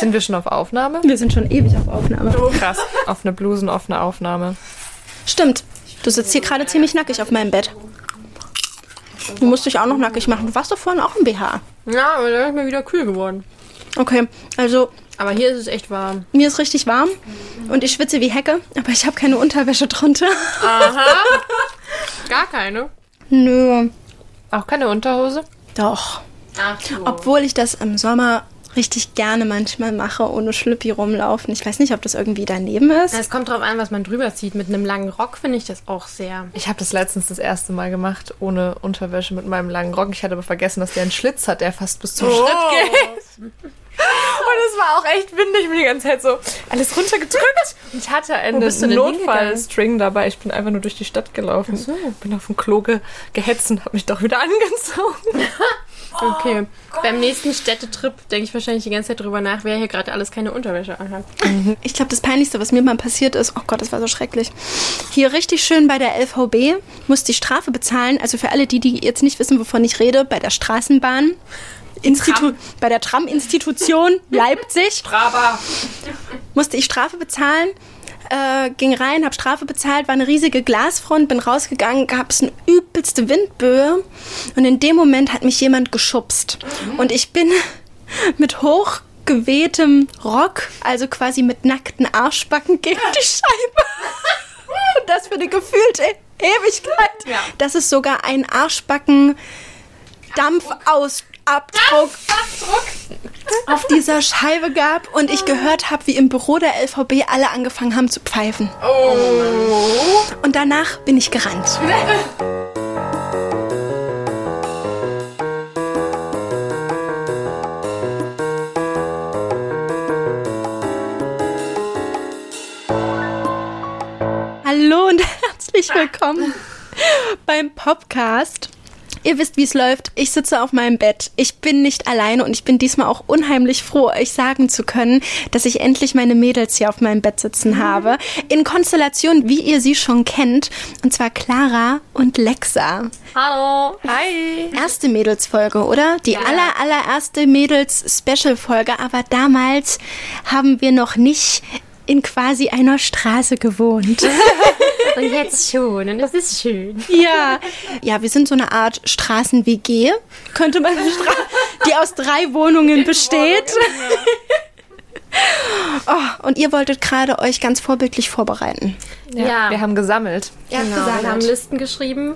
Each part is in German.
Sind wir schon auf Aufnahme? Wir sind schon ewig auf Aufnahme. Krass. Offene Blusen, offene Aufnahme. Stimmt. Du sitzt hier gerade ziemlich nackig auf meinem Bett. Du musst dich auch noch nackig machen. Du warst doch vorhin auch im BH. Ja, aber da ist mir wieder kühl geworden. Okay, also Aber hier ist es echt warm. mir ist richtig warm und ich schwitze wie Hecke, aber ich habe keine Unterwäsche drunter. Gar keine. Nö, Auch keine Unterhose? doch. Ach so. Obwohl ich das im Sommer richtig gerne manchmal mache, ohne Schlüppi rumlaufen. Ich weiß nicht, ob das irgendwie daneben ist. Es kommt drauf an, was man drüber zieht. Mit einem langen Rock finde ich das auch sehr. Ich habe das letztens das erste Mal gemacht, ohne Unterwäsche mit meinem langen Rock. Ich hatte aber vergessen, dass der einen Schlitz hat, der fast bis zum Schritt geht. Und es war auch echt windig. Ich bin die ganze Zeit so alles runtergedrückt. Und ich hatte einen Notfallstring dabei. Ich bin einfach nur durch die Stadt gelaufen. Bin auf dem Klo ge gehetzt und habe mich doch wieder angezogen. Okay. Beim nächsten Städtetrip denke ich wahrscheinlich die ganze Zeit drüber nach, wer hier gerade alles keine Unterwäsche anhat. Ich glaube, das Peinlichste, was mir mal passiert ist, oh Gott, das war so schrecklich. Hier richtig schön bei der LVB musste ich Strafe bezahlen. Also für alle die, die jetzt nicht wissen, wovon ich rede, bei der Straßenbahn. Institu bei der Tram-Institution Leipzig Brava. musste ich Strafe bezahlen. Äh, ging rein, habe Strafe bezahlt, war eine riesige Glasfront, bin rausgegangen, gab es eine übelste Windböe und in dem Moment hat mich jemand geschubst und ich bin mit hochgewehtem Rock, also quasi mit nackten Arschbacken gegen die Scheibe. Und das für eine gefühlte Ewigkeit. Ja. Das ist sogar ein Arschbacken Dampfausabdruck auf dieser Scheibe gab und ich gehört habe, wie im Büro der LVB alle angefangen haben zu pfeifen. Und danach bin ich gerannt. Hallo und herzlich willkommen beim Podcast. Ihr wisst, wie es läuft. Ich sitze auf meinem Bett. Ich bin nicht alleine und ich bin diesmal auch unheimlich froh, euch sagen zu können, dass ich endlich meine Mädels hier auf meinem Bett sitzen habe. In Konstellation, wie ihr sie schon kennt. Und zwar Clara und Lexa. Hallo. Hi. Erste Mädelsfolge, oder? Die aller, allererste Mädels-Special-Folge. Aber damals haben wir noch nicht in quasi einer Straße gewohnt. Und jetzt schon. Und das ist schön. Ja, ja, wir sind so eine Art Straßen-WG, könnte man Stra die aus drei Wohnungen besteht. Oh, und ihr wolltet gerade euch ganz vorbildlich vorbereiten. Ja, Ja. Wir haben gesammelt. Genau, wir haben Listen geschrieben.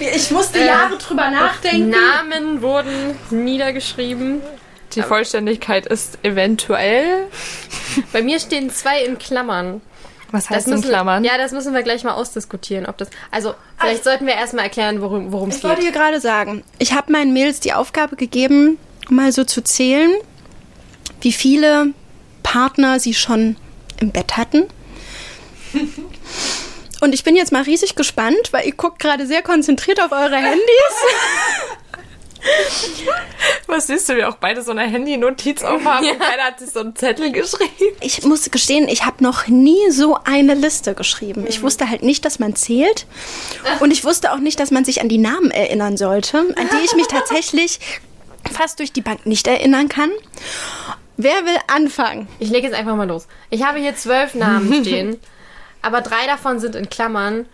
Ich musste Jahre drüber nachdenken. Namen wurden niedergeschrieben. Die Vollständigkeit ist eventuell. Bei mir stehen zwei in Klammern. Was heißt in müssen, Klammern? Ja, das müssen wir gleich mal ausdiskutieren. Ob das, also, vielleicht sollten wir erstmal erklären, worum es Ich wollte geht. dir gerade sagen, ich habe meinen Mädels die Aufgabe gegeben, mal so zu zählen, wie viele Partner sie schon im Bett hatten. Und ich bin jetzt mal riesig gespannt, weil ihr guckt gerade sehr konzentriert auf eure Handys. Was siehst du, wir auch beide so eine Handy-Notiz aufhaben und keiner hat sich so einen Zettel geschrieben. Ich muss gestehen, ich habe noch nie so eine Liste geschrieben. Ich wusste halt nicht, dass man zählt. Und ich wusste auch nicht, dass man sich an die Namen erinnern sollte, an die ich mich tatsächlich fast durch die Bank nicht erinnern kann. Wer will anfangen? Ich lege jetzt einfach mal los. Ich habe hier zwölf Namen stehen, aber drei davon sind in Klammern,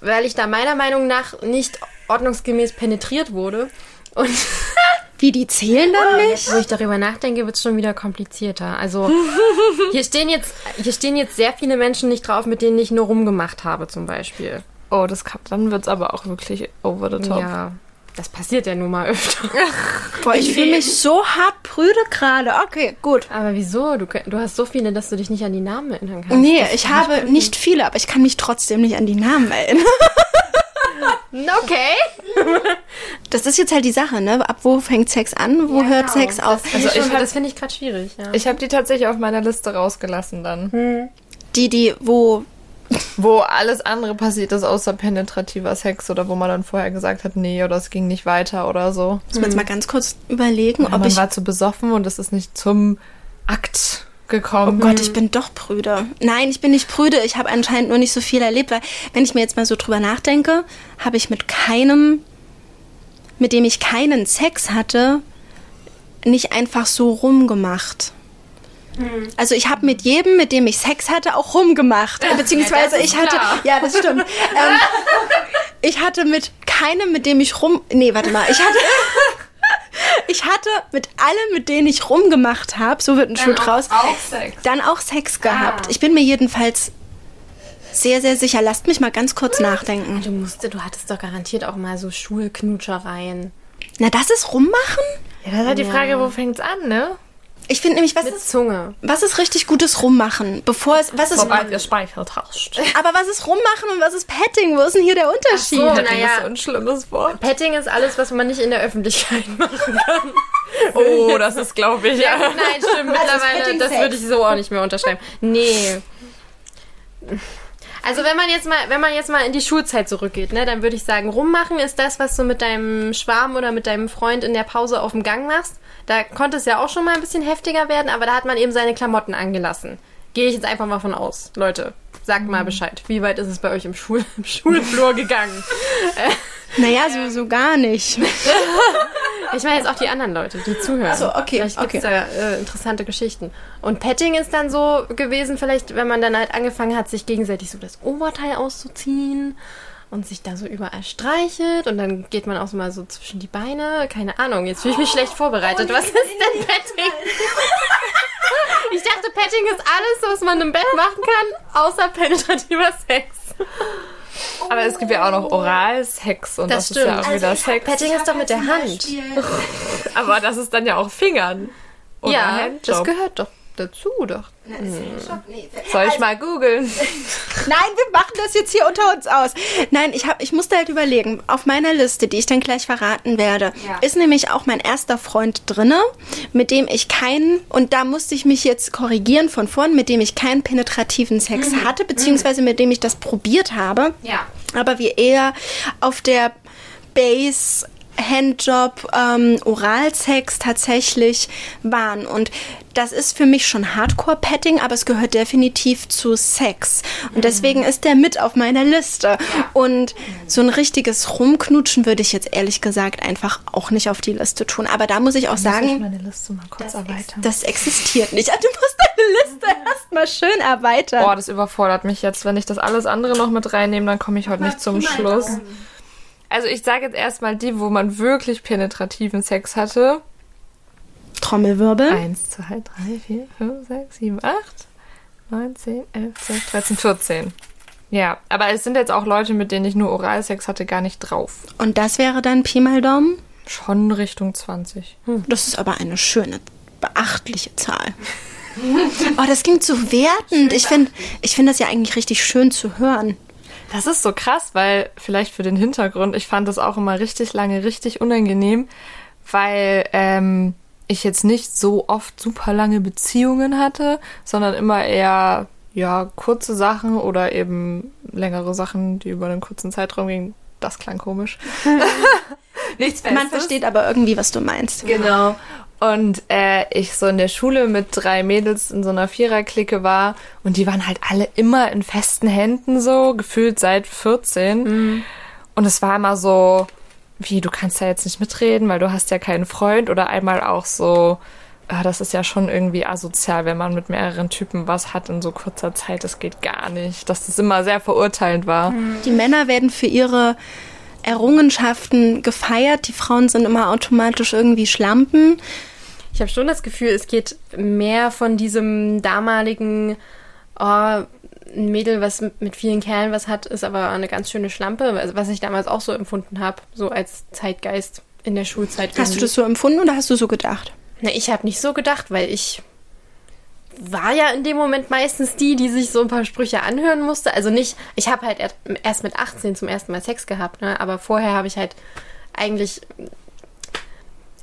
weil ich da meiner Meinung nach nicht ordnungsgemäß penetriert wurde. Und Wie, die zählen dann nicht? wo ich darüber nachdenke, wird es schon wieder komplizierter. Also hier stehen, jetzt, hier stehen jetzt sehr viele Menschen nicht drauf, mit denen ich nur rumgemacht habe zum Beispiel. Oh, das kann, dann wird's aber auch wirklich over the top. Ja, das passiert ja nun mal öfter. Boah, ich fühle mich so hart prüde gerade. Okay, gut. Aber wieso? Du, du hast so viele, dass du dich nicht an die Namen erinnern kannst. Nee, ich habe nicht viele, aber ich kann mich trotzdem nicht an die Namen erinnern. Okay. Das ist jetzt halt die Sache, ne? Ab wo fängt Sex an, wo hört Sex auf? Also ich hab- das finde ich gerade schwierig. Ja. Ich habe die tatsächlich auf meiner Liste rausgelassen dann. Die, die, wo Wo alles andere passiert ist, außer penetrativer Sex oder wo man dann vorher gesagt hat, nee, oder es ging nicht weiter oder so. Muss man jetzt mal ganz kurz überlegen, Aber ob man ich. war zu besoffen und es ist nicht zum Akt Oh gekommen. Gott, ich bin doch prüde. Nein, ich bin nicht prüde. Ich habe anscheinend nur nicht so viel erlebt, weil, wenn ich mir jetzt mal so drüber nachdenke, habe ich mit keinem, mit dem ich keinen Sex hatte, nicht einfach so rumgemacht. Also ich habe mit jedem, mit dem ich Sex hatte, auch rumgemacht. Beziehungsweise Ja, ist ich hatte, klar. ja, das stimmt. ähm, ich hatte mit keinem, mit dem ich rum, nee, warte mal, ich hatte, ich hatte mit allen, mit denen ich rumgemacht habe, so wird ein Schuh draus, dann auch Sex gehabt. Ich bin mir jedenfalls sehr, sehr sicher. Lasst mich mal ganz kurz nachdenken. Du musste, du hattest doch garantiert auch mal so Schulknutschereien. Na, das ist rummachen? Ja, das ist halt die Frage, wo fängt's an, ne? Ich finde nämlich, was Mit ist, Zunge. was ist richtig gutes Rummachen? Bevor es, was ist, Sobald ihr Speichel tauscht. aber was ist Rummachen und was ist Petting? Wo ist denn hier der Unterschied? so. Petting naja. ist so ein schlimmes Wort. Petting ist alles, was man nicht in der Öffentlichkeit machen kann. Oh, das ist, glaube ich, Ja, nein, stimmt. Mittlerweile, Petting das Sex. würde ich so auch nicht mehr unterschreiben. Nee. Also wenn man jetzt mal, wenn man jetzt mal in die Schulzeit zurückgeht, ne, dann würde ich sagen, rummachen ist das, was du mit deinem Schwarm oder mit deinem Freund in der Pause auf dem Gang machst. Da konnte es ja auch schon mal ein bisschen heftiger werden, aber da hat man eben seine Klamotten angelassen. Gehe ich jetzt einfach mal von aus. Leute, sagt mal Bescheid. Wie weit ist es bei euch im, Schul im Schulflur gegangen? Naja, so, so gar nicht. Ich meine jetzt auch die anderen Leute, die zuhören. Ach so, okay, Vielleicht okay. da äh, interessante Geschichten. Und Petting ist dann so gewesen, vielleicht, wenn man dann halt angefangen hat, sich gegenseitig so das Oberteil auszuziehen und sich da so überall streichelt und dann geht man auch so mal so zwischen die Beine. Keine Ahnung, jetzt fühle ich mich schlecht vorbereitet. Was ist denn Petting? Ich dachte, Petting ist alles, was man im Bett machen kann, außer penetrativer Sex. Aber es gibt ja auch noch Oralsex und das, Das ist ja stimmt. auch wieder Sex. Petting ist doch mit der Hand. Aber das ist dann ja auch Fingern. Oder Ja, Handjob. das gehört doch dazu, doch. Soll ich mal googeln? Nein, wir machen das jetzt hier unter uns aus. Nein, ich, hab, ich musste halt überlegen, auf meiner Liste, die ich dann gleich verraten werde, ist nämlich auch mein erster Freund drinne, mit dem ich keinen, und da musste ich mich jetzt korrigieren von vorn, mit dem ich keinen penetrativen Sex hatte, beziehungsweise mit dem ich das probiert habe. Ja. Aber wir eher auf der Base Handjob, ähm, Oralsex tatsächlich waren. Und das ist für mich schon Hardcore-Petting, aber es gehört definitiv zu Sex. Und deswegen ist der mit auf meiner Liste. Und so ein richtiges Rumknutschen würde ich jetzt ehrlich gesagt einfach auch nicht auf die Liste tun. Aber da muss ich auch ich sagen, meine Liste mal kurz erweitern? das existiert nicht. Du musst deine Liste erstmal schön erweitern. Boah, das überfordert mich jetzt. Wenn ich das alles andere noch mit reinnehme, dann komme ich heute nicht zum Schluss. Also ich sage jetzt erstmal die, wo man wirklich penetrativen Sex hatte. Trommelwirbel. Eins, zwei, drei, vier, fünf, sechs, sieben, acht, neun, zehn, elf, zwölf, dreizehn, vierzehn. Ja, aber es sind jetzt auch Leute, mit denen ich nur Oralsex hatte, gar nicht drauf. Und das wäre dann Pi mal Daumen. Schon Richtung 20. Das ist aber eine schöne, beachtliche Zahl. Oh, das klingt so wertend. Ich finde ich find das ja eigentlich richtig schön zu hören. Das ist so krass, weil vielleicht für den Hintergrund, ich fand das auch immer richtig lange richtig unangenehm, weil ähm, ich jetzt nicht so oft super lange Beziehungen hatte, sondern immer eher ja kurze Sachen oder eben längere Sachen, die über einen kurzen Zeitraum gingen. Das klang komisch. Nichts Man Festes. versteht aber irgendwie, was du meinst. Genau. Und äh, ich so in der Schule mit drei Mädels in so einer Viererklicke war und die waren halt alle immer in festen Händen so, gefühlt seit 14. Und es war immer so, wie, du kannst da jetzt nicht mitreden, weil du hast ja keinen Freund oder einmal auch so, ah, das ist ja schon irgendwie asozial, wenn man mit mehreren Typen was hat in so kurzer Zeit, das geht gar nicht. Dass das immer sehr verurteilend war. Die Männer werden für ihre Errungenschaften gefeiert. Die Frauen sind immer automatisch irgendwie Schlampen. Ich habe schon das Gefühl, es geht mehr von diesem damaligen, oh, ein Mädel, was mit vielen Kerlen was hat, ist aber eine ganz schöne Schlampe, was- ich damals auch so empfunden habe, so als Zeitgeist in der Schulzeit. Hast du das so empfunden oder hast du so gedacht? Na, ich habe nicht so gedacht, weil ich war ja in dem Moment meistens die, die sich so ein paar Sprüche anhören musste. Also nicht, ich habe halt erst- mit 18 zum ersten Mal Sex gehabt, ne? aber vorher habe ich halt eigentlich.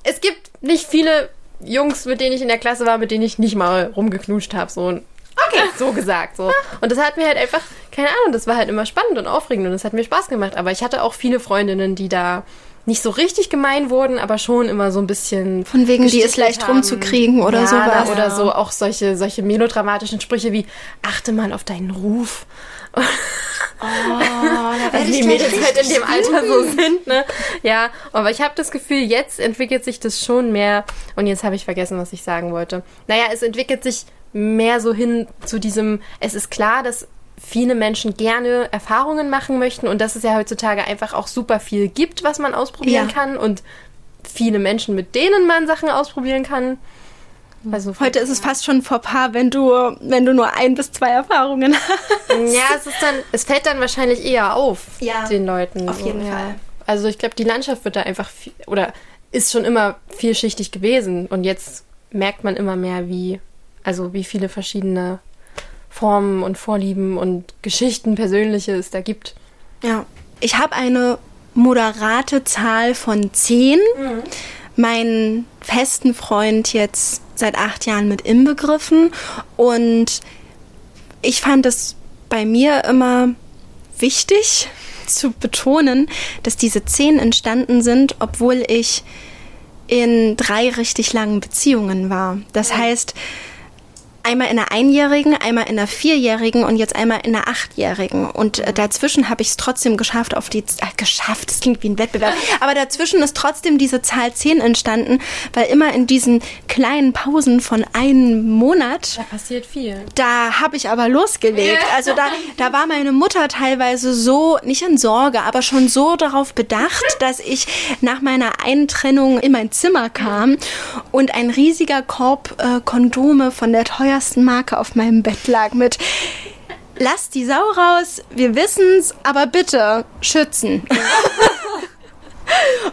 Es gibt nicht viele Jungs, mit denen ich in der Klasse war, mit denen ich nicht mal rumgeknutscht habe. So, okay. so gesagt. So. Und das hat mir halt einfach, keine Ahnung, das war halt immer spannend und aufregend und das hat mir Spaß gemacht. Aber ich hatte auch viele Freundinnen, die da nicht so richtig gemein wurden, aber schon immer so ein bisschen. Von wegen, die ist leicht rumzukriegen oder ja, sowas. Oder so auch solche, solche melodramatischen Sprüche wie, achte mal auf deinen Ruf. also die Mädels halt in dem Alter so sind, ne? Ja, aber ich habe das Gefühl, jetzt entwickelt sich das schon mehr. Und jetzt habe ich vergessen, was ich sagen wollte. Naja, es entwickelt sich mehr so hin zu diesem, es ist klar, dass viele Menschen gerne Erfahrungen machen möchten und dass es ja heutzutage einfach auch super viel gibt, was man ausprobieren Ja. kann und viele Menschen, mit denen man Sachen ausprobieren kann. Also Heute ist es fast schon Fauxpas, wenn du, wenn du nur ein bis zwei Erfahrungen hast. Ja, es ist dann, es fällt dann wahrscheinlich eher auf Ja, den Leuten. auf jeden Fall. Also ich glaube, die Landschaft wird da einfach viel, oder ist schon immer vielschichtig gewesen und jetzt merkt man immer mehr, wie also wie viele verschiedene Formen und Vorlieben und Geschichten persönliche es da gibt. Ja. Ich habe eine moderate Zahl von zehn. Meinen festen Freund jetzt seit acht Jahren mit inbegriffen. Und ich fand es bei mir immer wichtig zu betonen, dass diese zehn entstanden sind, obwohl ich in drei richtig langen Beziehungen war. Das heißt, einmal in einer einjährigen, einmal in einer vierjährigen und jetzt einmal in einer achtjährigen. Und äh, dazwischen habe ich es trotzdem geschafft, auf die äh, geschafft, das klingt wie ein Wettbewerb, aber dazwischen ist trotzdem diese Zahl 10 entstanden, weil immer in diesen kleinen Pausen von einem Monat Da passiert viel. da habe ich aber losgelegt. Also da, da war meine Mutter teilweise so, nicht in Sorge, aber schon so darauf bedacht, dass ich nach meiner Eintrennung in mein Zimmer kam und ein riesiger Korb äh, Kondome von der teuersten Marke auf meinem Bett lag mit Lass die Sau raus, wir wissen's, aber bitte schützen.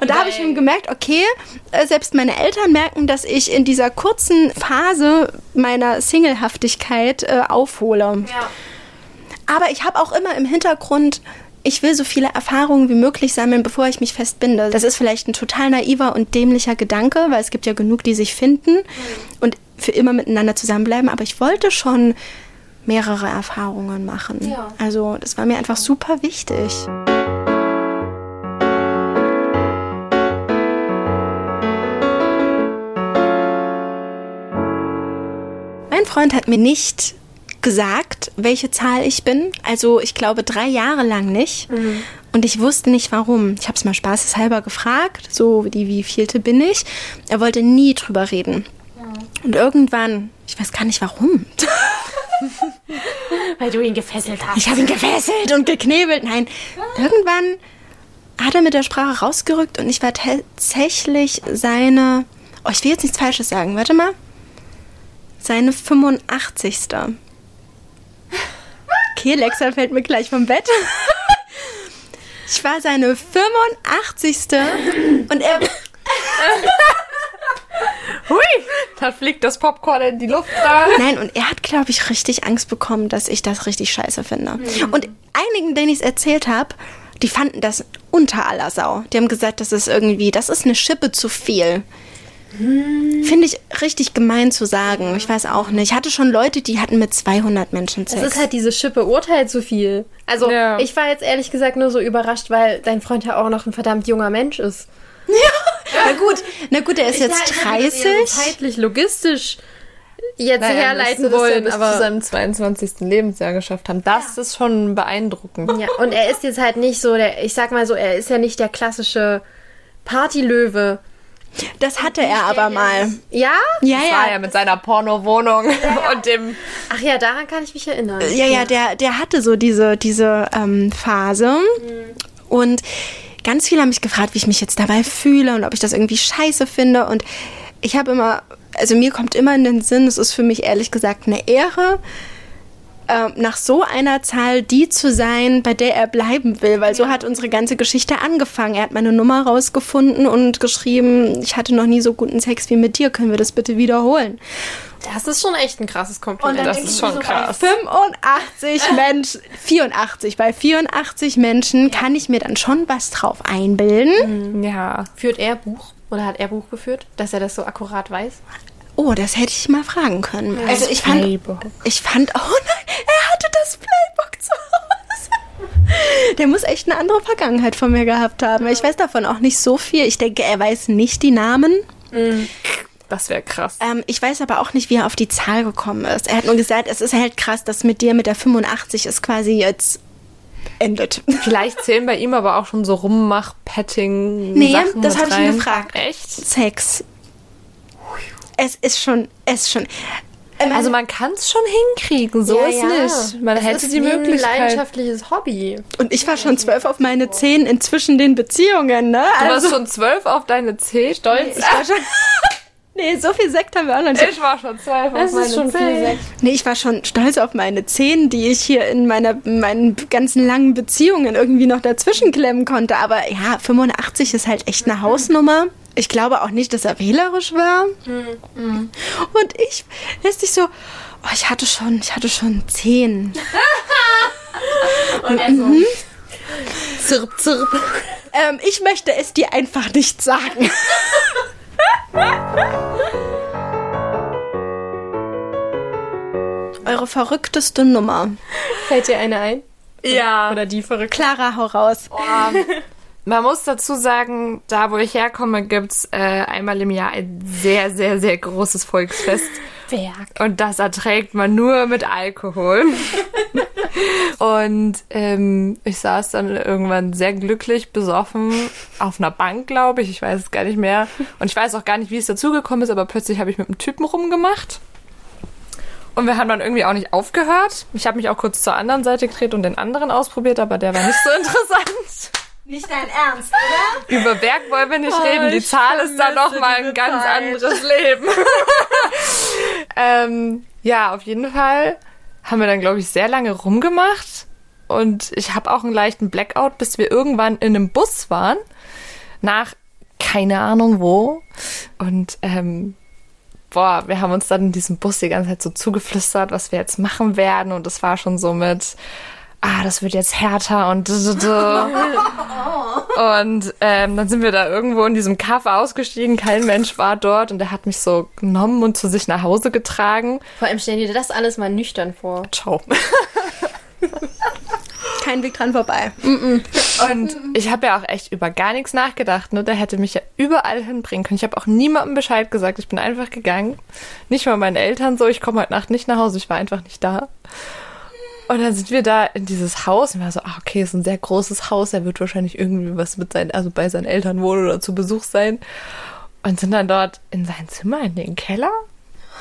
Und da habe ich eben gemerkt, okay, äh, selbst meine Eltern merken, dass ich in dieser kurzen Phase meiner Singlehaftigkeit äh, aufhole. Ja. Aber ich habe auch immer im Hintergrund, ich will so viele Erfahrungen wie möglich sammeln, bevor ich mich festbinde. Das ist vielleicht ein total naiver und dämlicher Gedanke, weil es gibt ja genug, die sich finden und für immer miteinander zusammenbleiben. Aber ich wollte schon mehrere Erfahrungen machen. Ja. Also das war mir einfach super wichtig. Mein Freund hat mir nicht gesagt, welche Zahl ich bin. Also ich glaube drei Jahre lang nicht. Und ich wusste nicht warum. Ich habe es mal spaßeshalber gefragt, so die wie vielte bin ich. Er wollte nie drüber reden. Und irgendwann, ich weiß gar nicht warum. Weil du ihn gefesselt hast. Ich habe ihn gefesselt und geknebelt. Nein, irgendwann hat er mit der Sprache rausgerückt und ich war tatsächlich seine. Oh, ich will jetzt nichts Falsches sagen. Warte mal. Seine 85. Okay, Lexa fällt mir gleich vom Bett. Ich war seine 85. und er. Hui, da fliegt das Popcorn in die Luft da. Nein, und er hat, glaube ich, richtig Angst bekommen, dass ich das richtig scheiße finde. Und einigen, denen ich es erzählt habe, die fanden das unter aller Sau. Die haben gesagt, das ist irgendwie, das ist eine Schippe zu viel. Finde ich richtig gemein zu sagen. Ich weiß auch nicht. Ich hatte schon Leute, die hatten mit 200 Menschen Sex. Es ist halt diese Schippe urteilt zu viel. Also Ja. ich war jetzt ehrlich gesagt nur so überrascht, weil dein Freund ja auch noch ein verdammt junger Mensch ist. na gut, na gut, er ist jetzt Ich hätte das eher 30. so zeitlich, logistisch jetzt Naja, herleiten das wollen, ja bis zu aber seinem 22. Lebensjahr geschafft haben. Das ist schon beeindruckend. ja, und er ist jetzt halt nicht so der, ich sag mal so, er ist ja nicht der klassische Partylöwe. Das hatte er aber mal. Ja? Ja, Das war ja ja. mit seiner Porno-Wohnung und dem. Ach ja, daran kann ich mich erinnern. Ja, ja, der, der hatte so diese, diese ähm, Phase. Und ganz viele haben mich gefragt, wie ich mich jetzt dabei fühle und ob ich das irgendwie scheiße finde. Und ich habe immer, also mir kommt immer in den Sinn, es ist für mich ehrlich gesagt eine Ehre, ähm, nach so einer Zahl die zu sein, bei der er bleiben will, weil so hat unsere ganze Geschichte angefangen. Er hat meine Nummer rausgefunden und geschrieben, ich hatte noch nie so guten Sex wie mit dir, können wir das bitte wiederholen? Das ist schon echt ein krasses Kompliment. Das ist schon krass. 85 Menschen, 84, bei 84 Menschen kann ich mir dann schon was drauf einbilden. Ja. Führt er Buch? Oder hat er Buch geführt, dass er das so akkurat weiß? Oh, das hätte ich mal fragen können. Also ich fand, Playbook. ich fand, oh nein, er hatte das Playbook zu Hause. Der muss echt eine andere Vergangenheit von mir gehabt haben. Ich weiß davon auch nicht so viel. Ich denke, er weiß nicht die Namen. Das wäre krass. Ähm, ich weiß aber auch nicht, wie er auf die Zahl gekommen ist. Er hat nur gesagt, es ist halt krass, dass mit dir mit der 85 es quasi jetzt endet. Vielleicht zählen bei ihm aber auch schon so Rummach, Petting. Nee, Sachen das mit hab ich ihn gefragt. Echt? Sex. Es ist schon, es ist schon. Ähm, Also man kann es schon hinkriegen, so Ja, ist ja. nicht. Man Es hätte ist die wie ein Möglichkeit. leidenschaftliches Hobby. und ich war schon zwölf auf meine zehn in zwischen den Beziehungen, ne? Du Also, warst schon zwölf auf deine Zeh. Stolz. ich war schon. nee, so viel Sekt haben wir auch noch nicht. Ich war schon zwölf Das auf meine ist schon Zeh. viel Sex. Nee, ich war schon stolz auf meine zehn, die ich hier in meiner, in meinen ganzen langen Beziehungen irgendwie noch dazwischen klemmen konnte. Aber ja, 85 ist halt echt eine Hausnummer. Ich glaube auch nicht, dass er wählerisch war. Und ich, lässt sich so, oh, ich hatte schon, ich hatte schon zehn. Und er so, Zirp, zirp. Ähm, ich möchte es dir einfach nicht sagen. Eure verrückteste Nummer. fällt dir eine ein? Ja. Oder die verrückt? Clara, hau raus. Man muss dazu sagen, da wo ich herkomme, gibt's äh, einmal im Jahr ein sehr, sehr, sehr großes Volksfest. Werk. Und das erträgt man nur mit Alkohol. Und ähm, ich saß dann irgendwann sehr glücklich, besoffen auf einer Bank, glaube ich. Ich weiß es gar nicht mehr. Und ich weiß auch gar nicht, wie es dazugekommen ist, aber plötzlich habe ich mit einem Typen rumgemacht. Und wir haben dann irgendwie auch nicht aufgehört. Ich habe mich auch kurz zur anderen Seite gedreht und den anderen ausprobiert, aber der war nicht so interessant. Nicht dein Ernst, oder? Über Berg wollen wir nicht Oh, reden. Die Zahl ist dann vermisse noch mal diese ein ganz Zeit. anderes Leben. ähm, ja, auf jeden Fall haben wir dann, glaube ich, sehr lange rumgemacht. Und ich habe auch einen leichten Blackout, bis wir irgendwann in einem Bus waren. Nach keine Ahnung wo. Und ähm, boah, wir haben uns dann in diesem Bus die ganze Zeit so zugeflüstert, was wir jetzt machen werden. Und es war schon so mit, ah, das wird jetzt härter und. Und ähm, dann sind wir da irgendwo in diesem Kaff ausgestiegen, kein Mensch war dort und er hat mich so genommen und zu sich nach Hause getragen. Vor allem stell dir das alles mal nüchtern vor. Ciao. Kein Weg dran vorbei. Und ich habe ja auch echt über gar nichts nachgedacht. Ne? Der hätte mich ja überall hinbringen können. Ich habe auch niemandem Bescheid gesagt. Ich bin einfach gegangen. Nicht mal meinen Eltern so. Ich komme heute Nacht nicht nach Hause. Ich war einfach nicht da. Und dann sind wir da in dieses Haus und war so, ah, okay, ist ein sehr großes Haus. Er wird wahrscheinlich irgendwie was mit seinen, also bei seinen Eltern wohnen oder zu Besuch sein. Und sind dann dort in sein Zimmer, in den Keller.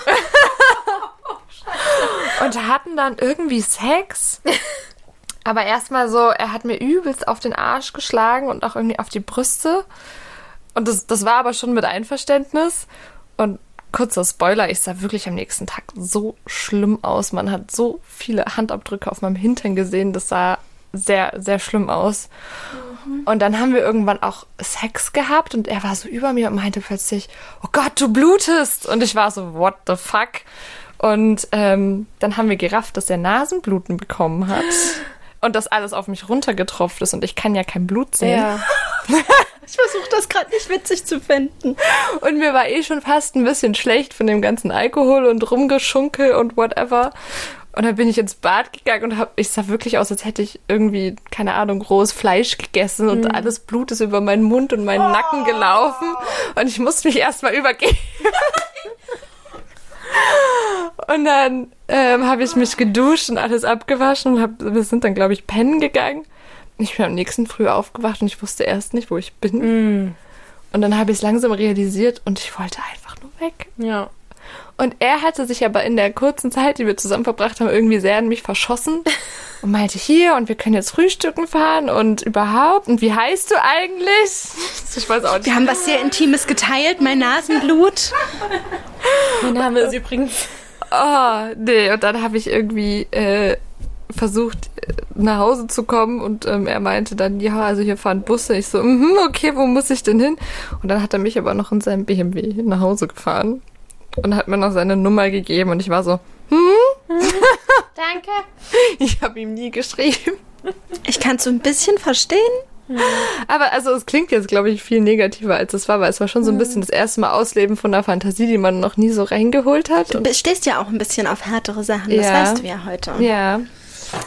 und hatten dann irgendwie Sex. Aber erstmal so, er hat mir übelst auf den Arsch geschlagen und auch irgendwie auf die Brüste. Und das, das war aber schon mit Einverständnis. Und kurzer Spoiler, ich sah wirklich am nächsten Tag so schlimm aus. Man hat so viele Handabdrücke auf meinem Hintern gesehen. Das sah sehr, sehr schlimm aus. Und dann haben wir irgendwann auch Sex gehabt und er war so über mir und meinte plötzlich, oh Gott, du blutest. Und ich war so, what the fuck? Und ähm, dann haben wir gerafft, dass er Nasenbluten bekommen hat. Und das alles auf mich runtergetropft ist und ich kann ja kein Blut sehen. Ich versuche das gerade nicht witzig zu finden. Und mir war eh schon fast ein bisschen schlecht von dem ganzen Alkohol und Rumgeschunkel und whatever. Und dann bin ich ins Bad gegangen und hab, ich sah wirklich aus, als hätte ich irgendwie, keine Ahnung, rohes Fleisch gegessen und alles Blut ist über meinen Mund und meinen Nacken gelaufen. Und ich musste mich erstmal übergeben. Und dann ähm, habe ich mich geduscht und alles abgewaschen und hab, wir sind dann, glaube ich, pennen gegangen. Ich bin am nächsten Früh aufgewacht und ich wusste erst nicht, wo ich bin. Und dann habe ich es langsam realisiert und ich wollte einfach nur weg. Ja. Und er hatte sich aber in der kurzen Zeit, die wir zusammen verbracht haben, irgendwie sehr an mich verschossen und meinte, hier, und wir können jetzt frühstücken fahren und überhaupt. Und wie heißt du eigentlich? Ich weiß auch nicht. Wir haben was sehr Intimes geteilt, mein Nasenblut. Mein Name ist übrigens. Oh, nee, und dann habe ich irgendwie äh, versucht, äh, nach Hause zu kommen und ähm, er meinte dann, ja, also hier fahren Busse. Ich so, mhm, okay, wo muss ich denn hin? Und dann hat er mich aber noch in seinem BMW nach Hause gefahren und hat mir noch seine Nummer gegeben und ich war so, Danke. ich habe ihm nie geschrieben. Ich kann es so ein bisschen verstehen. Aber also es klingt jetzt, glaube ich, viel negativer, als es war, weil es war schon so ein bisschen das erste Mal Ausleben von einer Fantasie, die man noch nie so reingeholt hat. Du stehst ja auch ein bisschen auf härtere Sachen, das Ja. weißt du ja heute. ja.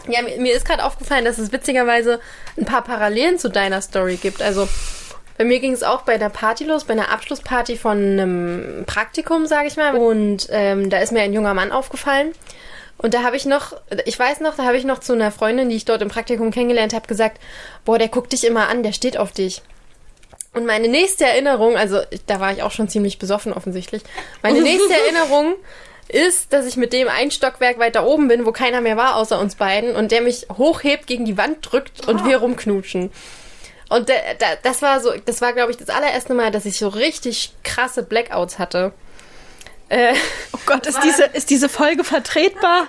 Ja, mir, mir ist gerade aufgefallen, dass es witzigerweise ein paar Parallelen zu deiner Story gibt. Also bei mir ging es auch bei der Party los, bei einer Abschlussparty von einem Praktikum, sage ich mal. Und ähm, da ist mir ein junger Mann aufgefallen. Und da habe ich noch, ich weiß noch, da habe ich noch zu einer Freundin, die ich dort im Praktikum kennengelernt habe, gesagt, boah, der guckt dich immer an, der steht auf dich. Und meine nächste Erinnerung, also da war ich auch schon ziemlich besoffen offensichtlich, meine nächste Erinnerung ist, dass ich mit dem ein Stockwerk weiter oben bin, wo keiner mehr war außer uns beiden und der mich hochhebt, gegen die Wand drückt und wir rumknutschen. Und da, da, das war so, das war glaube ich das allererste Mal, dass ich so richtig krasse Blackouts hatte. Äh, Oh Gott, ist diese, ist diese Folge vertretbar?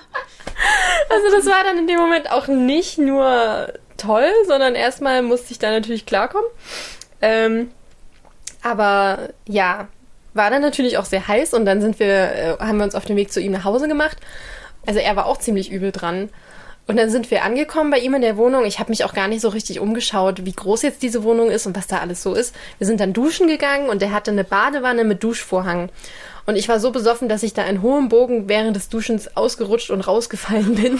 Also das war dann in dem Moment auch nicht nur toll, sondern erstmal musste ich da natürlich klarkommen. Ähm, aber ja, war dann natürlich auch sehr heiß und dann sind wir, äh, haben wir uns auf den Weg zu ihm nach Hause gemacht. Also er war auch ziemlich übel dran. Und dann sind wir angekommen bei ihm in der Wohnung. Ich habe mich auch gar nicht so richtig umgeschaut, wie groß jetzt diese Wohnung ist und was da alles so ist. Wir sind dann duschen gegangen und er hatte eine Badewanne mit Duschvorhang. Und ich war so besoffen, dass ich da in hohem Bogen während des Duschens ausgerutscht und rausgefallen bin.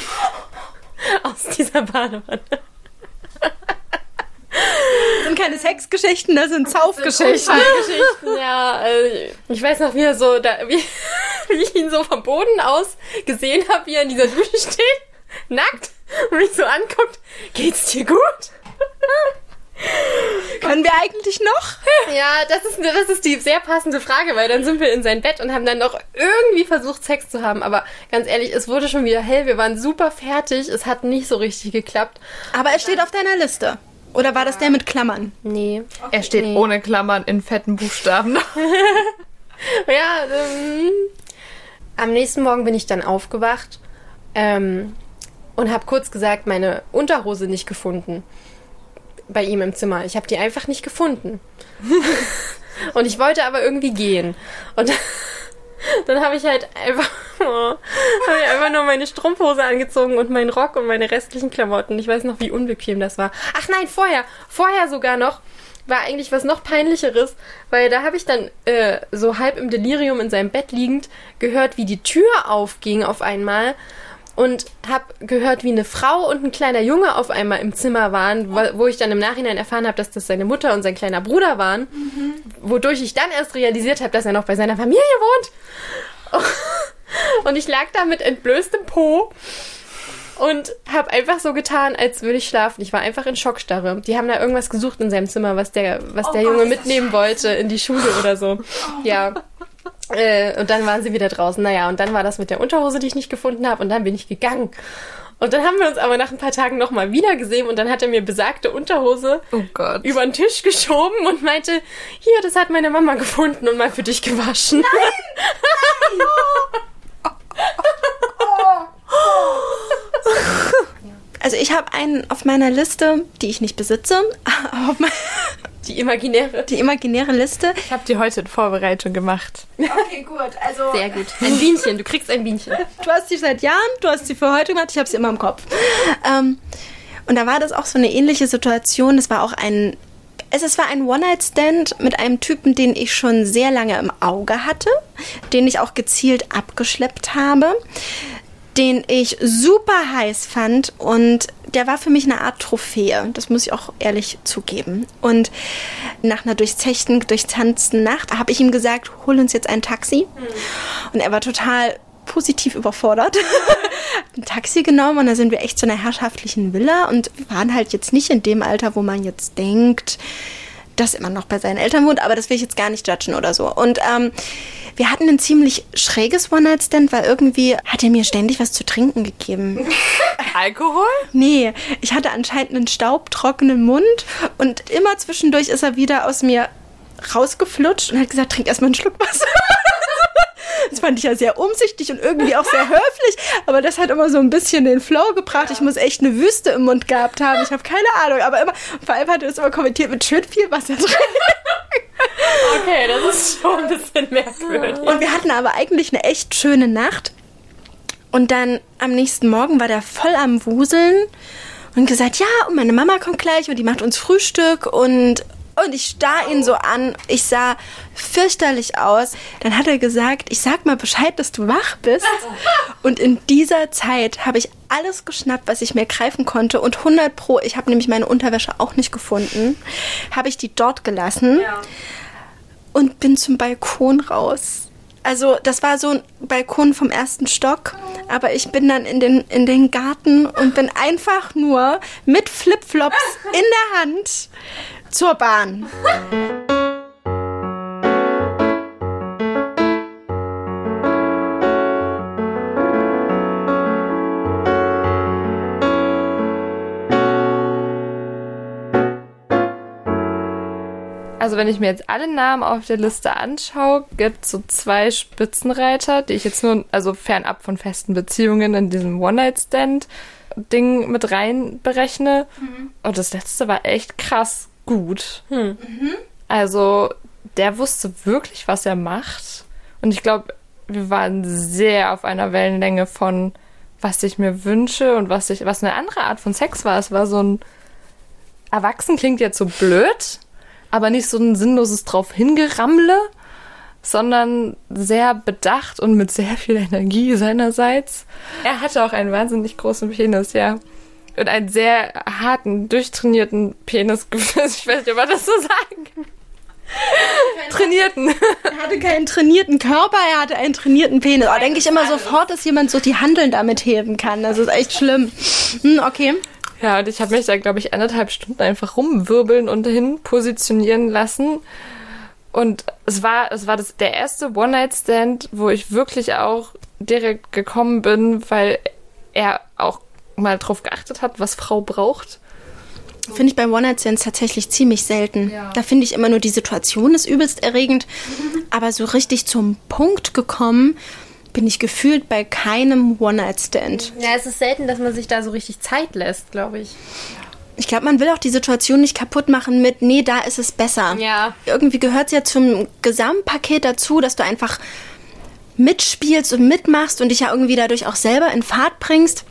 Aus dieser Badewanne. Das sind keine Sexgeschichten, das sind Saufgeschichten. Geschichten, ja. Äh, ich weiß noch, wie er so, da, wie, wie ich ihn so vom Boden aus gesehen habe, wie er in dieser Dusche steht, nackt und mich so anguckt. Geht's dir gut? Können wir eigentlich noch? Ja, das ist, das ist die sehr passende Frage, weil dann sind wir in sein Bett und haben dann noch irgendwie versucht, Sex zu haben. Aber ganz ehrlich, es wurde schon wieder hell. Wir waren super fertig. Es hat nicht so richtig geklappt. Aber er steht auf deiner Liste. Oder war das der mit Klammern? Nee. Er steht Nee. ohne Klammern in fetten Buchstaben. Ja, ähm, am nächsten Morgen bin ich dann aufgewacht ähm, und habe kurz gesagt, meine Unterhose nicht gefunden bei ihm im Zimmer. Ich habe die einfach nicht gefunden. und ich wollte aber irgendwie gehen. Und dann habe ich halt einfach, oh, hab ich einfach nur meine Strumpfhose angezogen und meinen Rock und meine restlichen Klamotten. Ich weiß noch, wie unbequem das war. Ach nein, vorher, vorher sogar noch war eigentlich was noch peinlicheres, weil da habe ich dann äh, so halb im Delirium in seinem Bett liegend gehört, wie die Tür aufging auf einmal und habe gehört, wie eine Frau und ein kleiner Junge auf einmal im Zimmer waren, wo, ich dann im Nachhinein erfahren habe, dass das seine Mutter und sein kleiner Bruder waren, wodurch ich dann erst realisiert habe, dass er noch bei seiner Familie wohnt. Und ich lag da mit entblößtem Po und habe einfach so getan, als würde ich schlafen. Ich war einfach in Schockstarre. Die haben da irgendwas gesucht in seinem Zimmer, was der, was der Junge mitnehmen wollte in die Schule oder so. Ja. Äh, und dann waren sie wieder draußen. Naja, und dann war das mit der Unterhose, die ich nicht gefunden habe. Und dann bin ich gegangen. Und dann haben wir uns aber nach ein paar Tagen nochmal wieder gesehen und dann hat er mir besagte Unterhose Oh Gott. über den Tisch geschoben und meinte, hier, das hat meine Mama gefunden und mal für dich gewaschen. Also ich habe einen auf meiner Liste, die ich nicht besitze, auf me- Die imaginäre. die imaginäre Liste. Ich habe die heute in Vorbereitung gemacht. Okay, gut. Also Sehr gut. Ein Bienchen, du kriegst ein Bienchen. du hast sie seit Jahren, du hast sie für heute gemacht, ich habe sie immer im Kopf. Ähm, und da war das auch so eine ähnliche Situation. Das war auch ein, es, es war ein One-Night-Stand mit einem Typen, den ich schon sehr lange im Auge hatte, den ich auch gezielt abgeschleppt habe, den ich super heiß fand und der war für mich eine Art Trophäe. Das muss ich auch ehrlich zugeben. Und nach einer durchzechten, durchtanzten Nacht habe ich ihm gesagt, hol uns jetzt ein Taxi. Und er war total positiv überfordert. ein Taxi genommen und da sind wir echt zu einer herrschaftlichen Villa und wir waren halt jetzt nicht in dem Alter, wo man jetzt denkt, dass man noch bei seinen Eltern wohnt, aber das will ich jetzt gar nicht judgen oder so. Und ähm, wir hatten ein ziemlich schräges One-Night-Stand, weil irgendwie hat er mir ständig was zu trinken gegeben. Alkohol? Nee, ich hatte anscheinend einen staubtrockenen Mund und immer zwischendurch ist er wieder aus mir rausgeflutscht und hat gesagt, trink erstmal einen Schluck Wasser. Das fand ich ja sehr umsichtig und irgendwie auch sehr höflich, aber das hat immer so ein bisschen den Flow gebracht. Ich muss echt eine Wüste im Mund gehabt haben. Ich habe keine Ahnung, aber immer, vor allem hat er das immer kommentiert mit schön viel Wasser drin. Okay, das ist schon ein bisschen merkwürdig. Und wir hatten aber eigentlich eine echt schöne Nacht. Und dann am nächsten Morgen war der voll am Wuseln und gesagt, ja, und meine Mama kommt gleich und die macht uns Frühstück und Und ich starr ihn so an. Ich sah fürchterlich aus. Dann hat er gesagt, ich sag mal Bescheid, dass du wach bist. Und in dieser Zeit habe ich alles geschnappt, was ich mir greifen konnte. Und 100 Pro, ich habe nämlich meine Unterwäsche auch nicht gefunden, habe ich die dort gelassen und bin zum Balkon raus. Also das war so ein Balkon vom ersten Stock, aber ich bin dann in den, in den Garten und bin einfach nur mit Flipflops in der Hand zur Bahn. Also wenn ich mir jetzt alle Namen auf der Liste anschaue, gibt es so zwei Spitzenreiter, die ich jetzt nur, also fernab von festen Beziehungen in diesem One-Night-Stand-Ding mit rein berechne. Und das letzte war echt krass gut. Also der wusste wirklich, was er macht. Und ich glaube, wir waren sehr auf einer Wellenlänge von, was ich mir wünsche und was ich, was eine andere Art von Sex war. Es war so ein Erwachsen klingt jetzt so blöd, aber nicht so ein sinnloses drauf hingerammle, sondern sehr bedacht und mit sehr viel Energie seinerseits. Er hatte auch einen wahnsinnig großen Penis, ja. Und einen sehr harten, durchtrainierten Penis. Ich weiß nicht, ob man das so sagen kann. Trainierten. Er hatte keinen trainierten Körper, er hatte einen trainierten Penis. Da denke ich immer sofort, dass jemand so die Handeln damit heben kann. Das ist echt schlimm. Hm, okay. Ja, und ich habe mich da, glaube ich, anderthalb Stunden einfach rumwirbeln und dahin positionieren lassen. Und es war, es war das, der erste One-Night-Stand, wo ich wirklich auch direkt gekommen bin, weil er auch mal drauf geachtet hat, was Frau braucht. Finde ich bei One-Night-Stands tatsächlich ziemlich selten. Da finde ich immer nur, die Situation ist übelst erregend. Aber so richtig zum Punkt gekommen bin ich gefühlt bei keinem One-Night-Stand. Ja, es ist selten, dass man sich da so richtig Zeit lässt, glaube ich. Ich glaube, man will auch die Situation nicht kaputt machen mit, nee, da ist es besser. Ja. Irgendwie gehört es ja zum Gesamtpaket dazu, dass du einfach mitspielst und mitmachst und dich ja irgendwie dadurch auch selber in Fahrt bringst.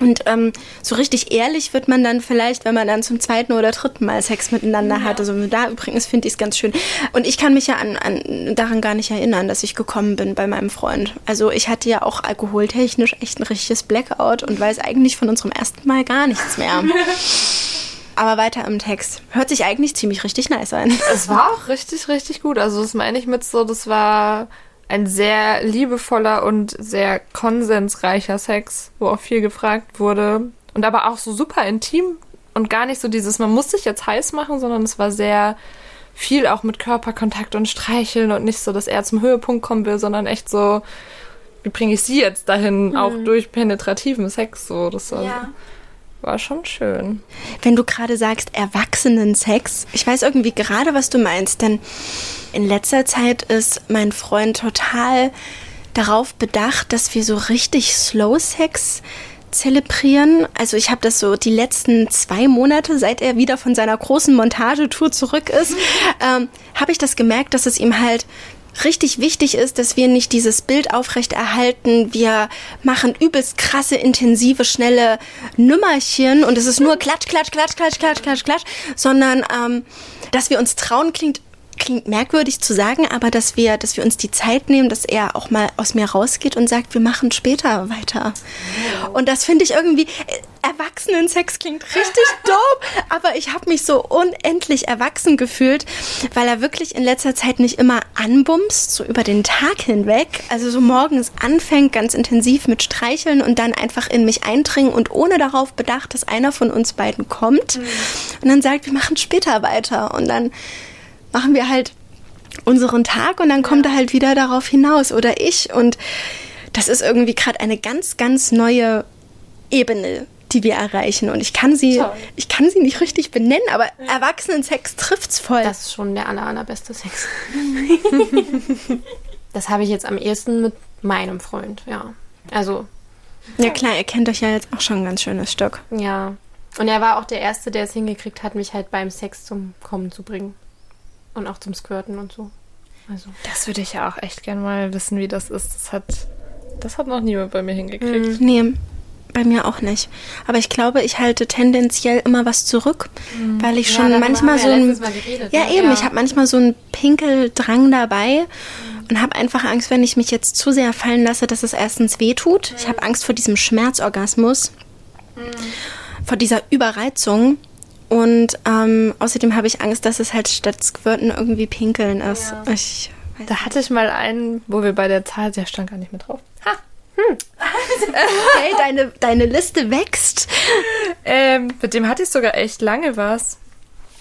Und ähm, so richtig ehrlich wird man dann vielleicht, wenn man dann zum zweiten oder dritten Mal Sex miteinander hat. Also da übrigens finde ich es ganz schön. Und ich kann mich ja an, an, daran gar nicht erinnern, dass ich gekommen bin bei meinem Freund. Also ich hatte ja auch alkoholtechnisch echt ein richtiges Blackout und weiß eigentlich von unserem ersten Mal gar nichts mehr. Aber weiter im Text. Hört sich eigentlich ziemlich richtig nice an. Es war auch richtig, richtig gut. Also das meine ich mit so, das war ein sehr liebevoller und sehr konsensreicher Sex, wo auch viel gefragt wurde. Und aber auch so super intim und gar nicht so dieses, man muss sich jetzt heiß machen, sondern es war sehr viel auch mit Körperkontakt und Streicheln und nicht so, dass er zum Höhepunkt kommen will, sondern echt so, wie bringe ich sie jetzt dahin, auch durch penetrativen Sex so. Das war, war schon schön. Wenn du gerade sagst, Erwachsenen-Sex, ich weiß irgendwie gerade, was du meinst, denn in letzter Zeit ist mein Freund total darauf bedacht, dass wir so richtig Slow-Sex zelebrieren. Also ich habe das so die letzten zwei Monate, seit er wieder von seiner großen Montagetour zurück ist, ähm, habe ich das gemerkt, dass es ihm halt richtig wichtig ist, dass wir nicht dieses Bild aufrechterhalten. Wir machen übelst krasse, intensive, schnelle Nümmerchen und es ist nur klatsch, klatsch, klatsch, klatsch, klatsch, klatsch, klatsch, sondern ähm, dass wir uns trauen, klingt klingt merkwürdig zu sagen, aber dass wir, dass wir uns die Zeit nehmen, dass er auch mal aus mir rausgeht und sagt, wir machen später weiter. Und das finde ich irgendwie, Erwachsenensex klingt richtig doof, aber ich habe mich so unendlich erwachsen gefühlt, weil er wirklich in letzter Zeit nicht immer anbumst, so über den Tag hinweg. Also so morgens anfängt, ganz intensiv mit Streicheln und dann einfach in mich eindringen und ohne darauf bedacht, dass einer von uns beiden kommt. Und dann sagt, wir machen später weiter. Und dann machen wir halt unseren Tag und dann kommt er halt wieder darauf hinaus oder ich. Und das ist irgendwie gerade eine ganz, ganz neue Ebene, die wir erreichen und ich kann sie, Toll. ich kann sie nicht richtig benennen, aber Erwachsenensex trifft's voll. Das ist schon der aller, allerbeste Sex. das habe ich jetzt am ehesten mit meinem Freund, ja. Also, ja klar, ihr kennt euch ja jetzt auch schon ein ganz schönes Stück. ja. Und er war auch der Erste, der es hingekriegt hat, mich halt beim Sex zum Kommen zu bringen. Und auch zum Squirten und so. Also. Das würde ich ja auch echt gern mal wissen, wie das ist. Das hat, das hat noch niemand bei mir hingekriegt. Nee, bei mir auch nicht. Aber ich glaube, ich halte tendenziell immer was zurück, weil ich Ja, schon darüber manchmal so ja ein. geredet, ja, ne? eben, Ja. ich habe manchmal so einen Pinkeldrang dabei und habe einfach Angst, wenn ich mich jetzt zu sehr fallen lasse, dass es erstens weh tut. Ich habe Angst vor diesem Schmerzorgasmus, vor dieser Überreizung. Und ähm, außerdem habe ich Angst, dass es halt statt Squirten irgendwie Pinkeln ist. Ich weiß Da hatte ich mal einen, wo wir bei der Zahl, der stand gar nicht mehr drauf. Ha! Okay, deine, deine Liste wächst. Ähm, mit dem hatte ich sogar echt lange was.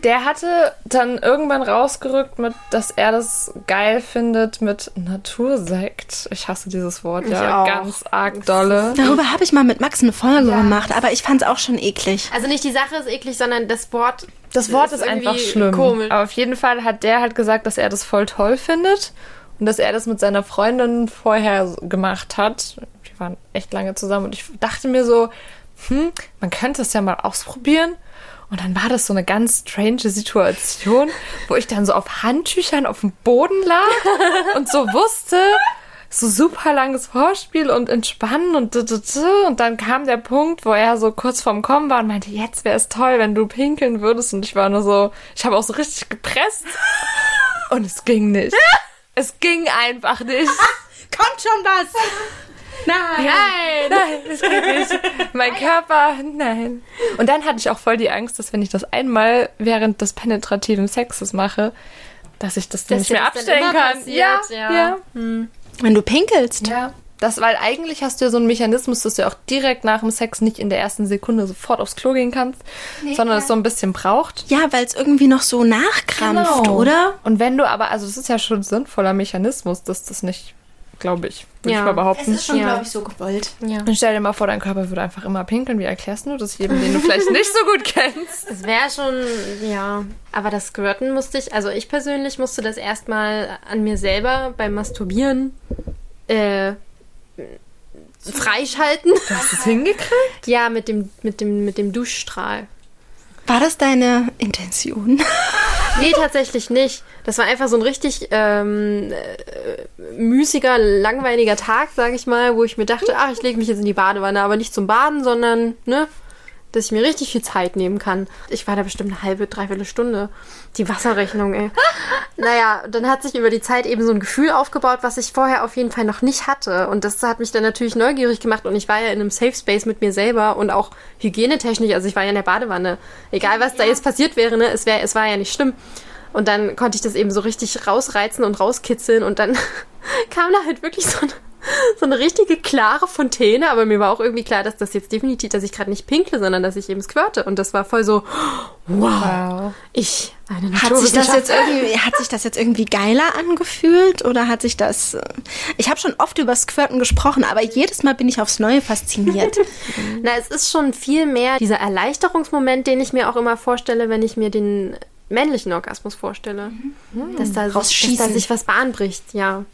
Der hatte dann irgendwann rausgerückt mit, dass er das geil findet mit Natursekt. Ich hasse dieses Wort ja auch. ganz arg dolle. Darüber habe ich mal mit Max eine Folge gemacht, aber ich fand es auch schon eklig. Also nicht die Sache ist eklig, sondern das Wort. Das Wort ist, einfach irgendwie schlimm. Komisch. Aber auf jeden Fall hat der halt gesagt, dass er das voll toll findet und dass er das mit seiner Freundin vorher gemacht hat. Die waren echt lange zusammen und ich dachte mir so, hm, man könnte es ja mal ausprobieren. Und dann war das so eine ganz strange Situation, wo ich dann so auf Handtüchern auf dem Boden lag und so wusste, so super langes Vorspiel und entspannen und d -d -d und dann kam der Punkt, wo er so kurz vorm Kommen war und meinte, jetzt wäre es toll, wenn du pinkeln würdest und ich war nur so, ich habe auch so richtig gepresst und es ging nicht. Es ging einfach nicht. Kommt schon was! Nein! Nein, nein, es geht nicht. Mein Körper, nein. Und dann hatte ich auch voll die Angst, dass wenn ich das einmal während des penetrativen Sexes mache, dass ich das dann Dass nicht mehr das abstellen immer kann. passiert, ja, ja. ja. Wenn du pinkelst. Ja. Das, weil eigentlich hast du ja so einen Mechanismus, dass du auch direkt nach dem Sex nicht in der ersten Sekunde sofort aufs Klo gehen kannst, sondern es so ein bisschen braucht. Ja, weil es irgendwie noch so nachkrampft, Genau. oder? Und wenn du aber, also das ist ja schon ein sinnvoller Mechanismus, dass das nicht, glaube ich, würde Ja. ich mal behaupten. schon, Ja. glaube ich, so gewollt. Ja. Und stell dir mal vor, dein Körper würde einfach immer pinkeln. Wie erklärst du das jedem, den du vielleicht nicht so gut kennst? Das wäre schon, ja. Aber das Squirten musste ich, also ich persönlich musste das erstmal an mir selber beim Masturbieren äh, freischalten. Du hast es hingekriegt? Ja, mit dem, mit dem, mit dem Duschstrahl. War das deine Intention? Nee, tatsächlich nicht. Das war einfach so ein richtig ähm, äh, müßiger, langweiliger Tag, sag ich mal, wo ich mir dachte, ach, ich lege mich jetzt in die Badewanne, aber nicht zum Baden, sondern, ne, dass ich mir richtig viel Zeit nehmen kann. Ich war da bestimmt eine halbe, dreiviertel Stunde. Die Wasserrechnung, ey. Naja, dann hat sich über die Zeit eben so ein Gefühl aufgebaut, was ich vorher auf jeden Fall noch nicht hatte. Und das hat mich dann natürlich neugierig gemacht. Und ich war ja in einem Safe Space mit mir selber und auch hygienetechnisch. Also ich war ja in der Badewanne. Egal, was da jetzt passiert wäre, ne, es, wär, es war ja nicht schlimm. Und dann konnte ich das eben so richtig rausreizen und rauskitzeln. Und dann kam da halt wirklich so eine, so eine richtige klare Fontäne. Aber mir war auch irgendwie klar, dass das jetzt definitiv, dass ich gerade nicht pinkle, sondern dass ich eben squirte. Und das war voll so, wow, Wow. ich, eine Hat sich, das jetzt irgendwie, hat sich das jetzt irgendwie geiler angefühlt oder hat sich das. Ich habe schon oft über Squirten gesprochen, aber jedes Mal bin ich aufs Neue fasziniert. Na, es ist schon viel mehr dieser Erleichterungsmoment, den ich mir auch immer vorstelle, wenn ich mir den männlichen Orgasmus vorstelle. Dass, da dass da sich was Bahn bricht, ja.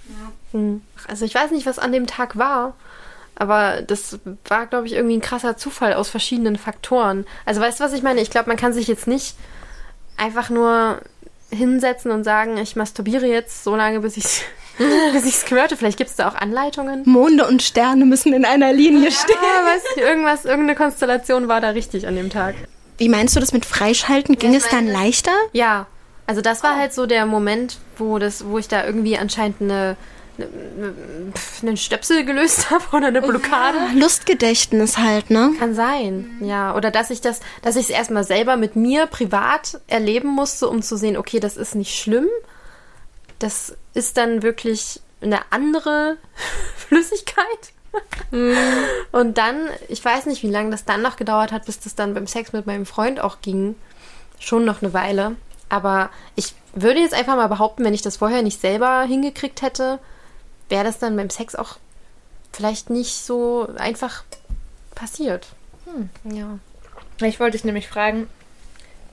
Hm. Also ich weiß nicht, was an dem Tag war, aber das war, glaube ich, irgendwie ein krasser Zufall aus verschiedenen Faktoren. Also weißt du, was ich meine? Ich glaube, man kann sich jetzt nicht einfach nur hinsetzen und sagen, ich masturbiere jetzt so lange, bis ich bis ich squirte. Vielleicht gibt es da auch Anleitungen. Monde und Sterne müssen in einer Linie stehen. Ja, weiß nicht, irgendwas, irgendeine Konstellation war da richtig an dem Tag. Wie meinst du das mit Freischalten? Ging ich es dann leichter? Ja, also das war halt so der Moment, wo das, wo ich da irgendwie anscheinend eine, einen Stöpsel gelöst habe oder eine Blockade. Lustgedächtnis halt, ne? Kann sein, ja. Oder dass ich das, dass ich es erstmal selber mit mir privat erleben musste, um zu sehen, okay, das ist nicht schlimm. Das ist dann wirklich eine andere Flüssigkeit. Und dann, ich weiß nicht, wie lange das dann noch gedauert hat, bis das dann beim Sex mit meinem Freund auch ging. Schon noch eine Weile. Aber ich würde jetzt einfach mal behaupten, wenn ich das vorher nicht selber hingekriegt hätte, wäre das dann beim Sex auch vielleicht nicht so einfach passiert. Ja. Ich wollte dich nämlich fragen,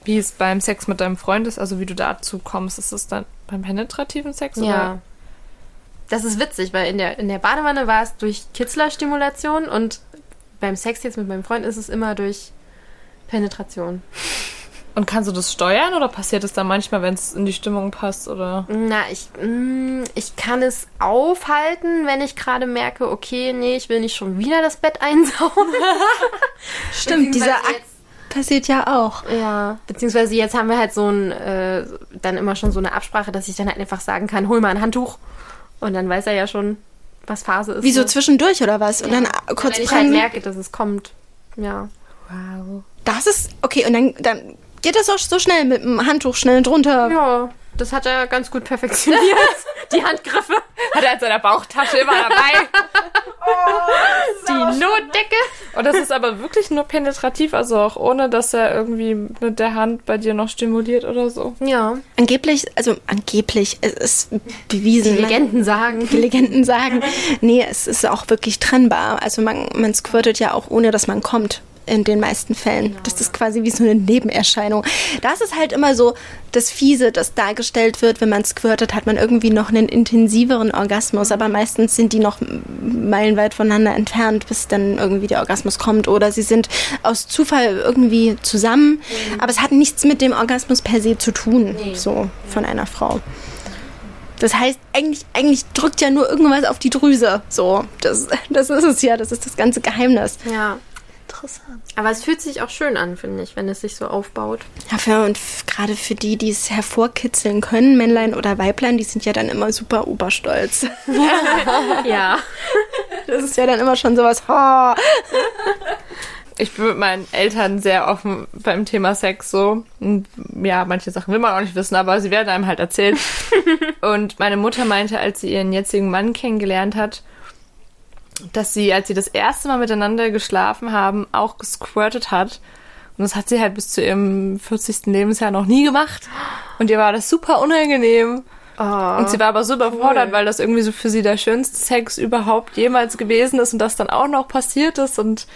wie es beim Sex mit deinem Freund ist, also wie du dazu kommst. Ist es dann beim penetrativen Sex? Ja. Das ist witzig, weil in der, in der Badewanne war es durch Kitzlerstimulation und beim Sex jetzt mit meinem Freund ist es immer durch Penetration. Und kannst du das steuern oder passiert es dann manchmal, wenn es in die Stimmung passt oder? Na, ich, mm, ich kann es aufhalten, wenn ich gerade merke, okay, nee, ich will nicht schon wieder das Bett einsauen. Stimmt, dieser Akt passiert ja auch. Ja, beziehungsweise jetzt haben wir halt so ein, äh, dann immer schon so eine Absprache, dass ich dann halt einfach sagen kann, hol mal ein Handtuch. Und dann weiß er ja schon, was Phase ist. Wie so ne? zwischendurch oder was? Und dann Und kurz wenn ich halt merke, dass es kommt. Ja. Wow. Das ist, okay, und dann, dann geht das auch so schnell mit dem Handtuch schnell drunter. Ja, das hat er ganz gut perfektioniert. Die Handgriffe. Hat er in seiner Bauchtasche immer dabei. Die Notdecke. Und das ist aber wirklich nur penetrativ, also auch ohne, dass er irgendwie mit der Hand bei dir noch stimuliert oder so. Ja. Angeblich, also angeblich, es ist bewiesen. Die Legenden sagen. Die Legenden sagen, nee, es ist auch wirklich trennbar. Also man, man squirtet ja auch ohne, dass man kommt. In den meisten Fällen. Das ist quasi wie so eine Nebenerscheinung. Das ist halt immer so das Fiese, das dargestellt wird, wenn man squirtet, hat man irgendwie noch einen intensiveren Orgasmus, aber meistens sind die noch meilenweit voneinander entfernt, bis dann irgendwie der Orgasmus kommt oder sie sind aus Zufall irgendwie zusammen, aber es hat nichts mit dem Orgasmus per se zu tun, so von einer Frau. Das heißt, eigentlich, eigentlich drückt ja nur irgendwas auf die Drüse. So, das, das ist es ja, das ist das ganze Geheimnis. Ja. Interessant. Aber es fühlt sich auch schön an, finde ich, wenn es sich so aufbaut. Ja, für, und gerade für die, die es hervorkitzeln können, Männlein oder Weiblein, die sind ja dann immer super oberstolz. Ja. Das ist ja dann immer schon sowas, oh, Ich bin mit meinen Eltern sehr offen beim Thema Sex so. Und ja, manche Sachen will man auch nicht wissen, aber sie werden einem halt erzählt. und meine Mutter meinte, als sie ihren jetzigen Mann kennengelernt hat, dass sie, als sie das erste Mal miteinander geschlafen haben, auch gesquirtet hat. Und das hat sie halt bis zu ihrem 40. Lebensjahr noch nie gemacht. Und ihr war das super unangenehm. Oh. Und sie war aber so überfordert, weil das irgendwie so für sie der schönste Sex überhaupt jemals gewesen ist und das dann auch noch passiert ist. Und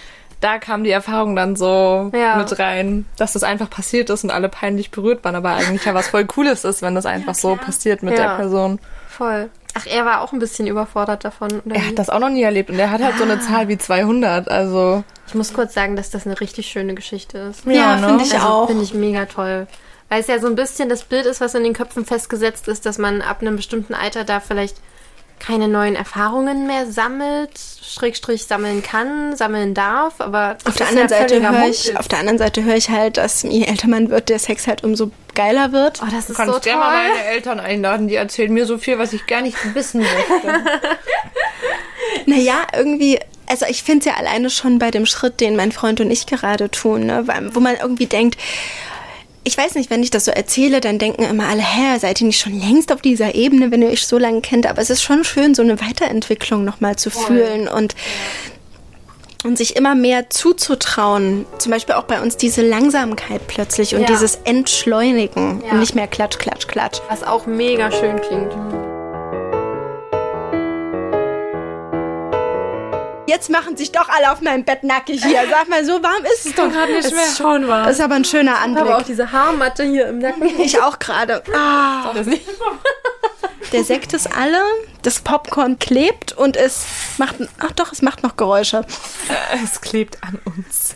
da kam die Erfahrung dann so Ja. mit rein, dass das einfach passiert ist und alle peinlich berührt waren, aber eigentlich ja was voll Cooles ist, wenn das einfach so passiert mit Ja. der Person. Voll. Ach, er war auch ein bisschen überfordert davon. Oder Er wie? hat das auch noch nie erlebt und er hat halt so eine Zahl wie 200, also Ich muss kurz sagen, dass das eine richtig schöne Geschichte ist. Ja, ne? finde ich also, auch. Finde ich mega toll. Weil es ja so ein bisschen das Bild ist, was in den Köpfen festgesetzt ist, dass man ab einem bestimmten Alter da vielleicht keine neuen Erfahrungen mehr sammelt, Schrägstrich sammeln kann, sammeln darf, aber Auf der anderen ja Seite höre ich, auf der anderen Seite höre ich halt, dass je älter man wird, der Sex halt umso geiler wird. Oh, das du ist kannst so gerne mal meine Eltern einladen, die erzählen mir so viel, was ich gar nicht wissen möchte. Naja, irgendwie, also ich finde es ja alleine schon bei dem Schritt, den mein Freund und ich gerade tun, ne? Weil- wo man irgendwie denkt, ich weiß nicht, wenn ich das so erzähle, dann denken immer alle, hä, seid ihr nicht schon längst auf dieser Ebene, wenn ihr euch so lange kennt? Aber es ist schon schön, so eine Weiterentwicklung nochmal zu fühlen und, und sich immer mehr zuzutrauen. Zum Beispiel auch bei uns diese Langsamkeit plötzlich und Ja. dieses Entschleunigen Ja. und nicht mehr klatsch, klatsch, klatsch. Was auch mega schön klingt. Jetzt machen sich doch alle auf meinem Bett nackig hier. Sag mal, so warm ist es doch gerade nicht mehr. schon wahr. Das ist aber ein schöner Ich habe auch Anblick. diese Haarmatte hier im Nacken. Ich auch gerade. Ah, Das nicht. Der Sekt ist alle, das Popcorn klebt und es macht, ach doch, es macht noch Geräusche. Es klebt an uns.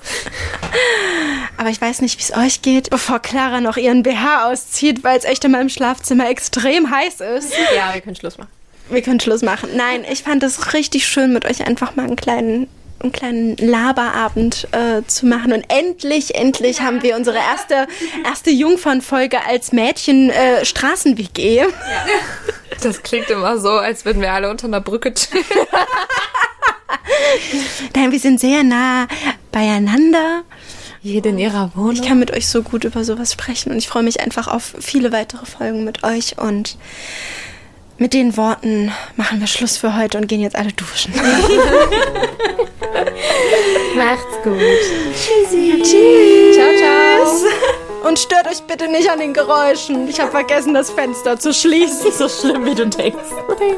Aber ich weiß nicht, wie es euch geht, bevor Clara noch ihren BH auszieht, weil es echt in meinem Schlafzimmer extrem heiß ist. Ja, wir können Schluss machen. Wir können Schluss machen. Nein, ich fand es richtig schön, mit euch einfach mal einen kleinen, einen kleinen Laberabend äh, zu machen. Und endlich, endlich haben wir unsere erste, erste Jungfernfolge als Mädchen äh, Straßen-WG. Das klingt immer so, als würden wir alle unter einer Brücke chillen. Nein, wir sind sehr nah beieinander. Jede in ihrer Wohnung. Ich kann mit euch so gut über sowas sprechen und ich freue mich einfach auf viele weitere Folgen mit euch und mit den Worten machen wir Schluss für heute und gehen jetzt alle duschen. Macht's gut. Tschüss. Ciao, ciao. Und stört euch bitte nicht an den Geräuschen. Ich habe vergessen, das Fenster zu schließen. so schlimm, wie du denkst. Ding.